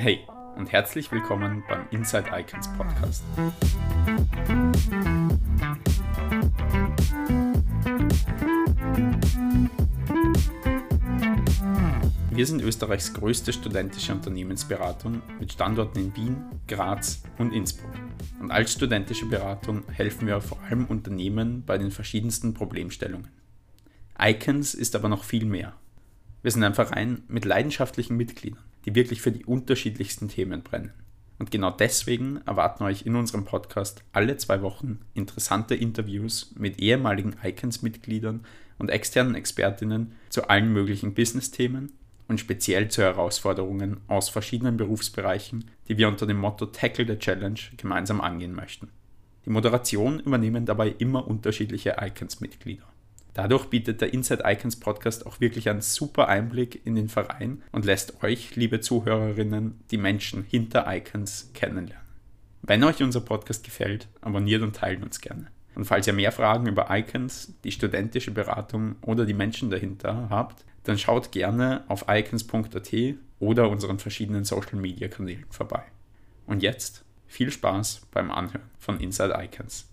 Hey und herzlich willkommen beim Inside Icons Podcast. Wir sind Österreichs größte studentische Unternehmensberatung mit Standorten in Wien, Graz und Innsbruck. Und als studentische Beratung helfen wir vor allem Unternehmen bei den verschiedensten Problemstellungen. Icons ist aber noch viel mehr. Wir sind ein Verein mit leidenschaftlichen Mitgliedern, die wirklich für die unterschiedlichsten Themen brennen. Und genau deswegen erwarten euch in unserem Podcast alle zwei Wochen interessante Interviews mit ehemaligen Icons-Mitgliedern und externen Expertinnen zu allen möglichen Business-Themen und speziell zu Herausforderungen aus verschiedenen Berufsbereichen, die wir unter dem Motto Tackle the Challenge gemeinsam angehen möchten. Die Moderation übernehmen dabei immer unterschiedliche Icons-Mitglieder. Dadurch bietet der Inside Icons Podcast auch wirklich einen super Einblick in den Verein und lässt euch, liebe Zuhörerinnen, die Menschen hinter Icons kennenlernen. Wenn euch unser Podcast gefällt, abonniert und teilt uns gerne. Und falls ihr mehr Fragen über Icons, die studentische Beratung oder die Menschen dahinter habt, dann schaut gerne auf icons.at oder unseren verschiedenen Social Media Kanälen vorbei. Und jetzt viel Spaß beim Anhören von Inside Icons.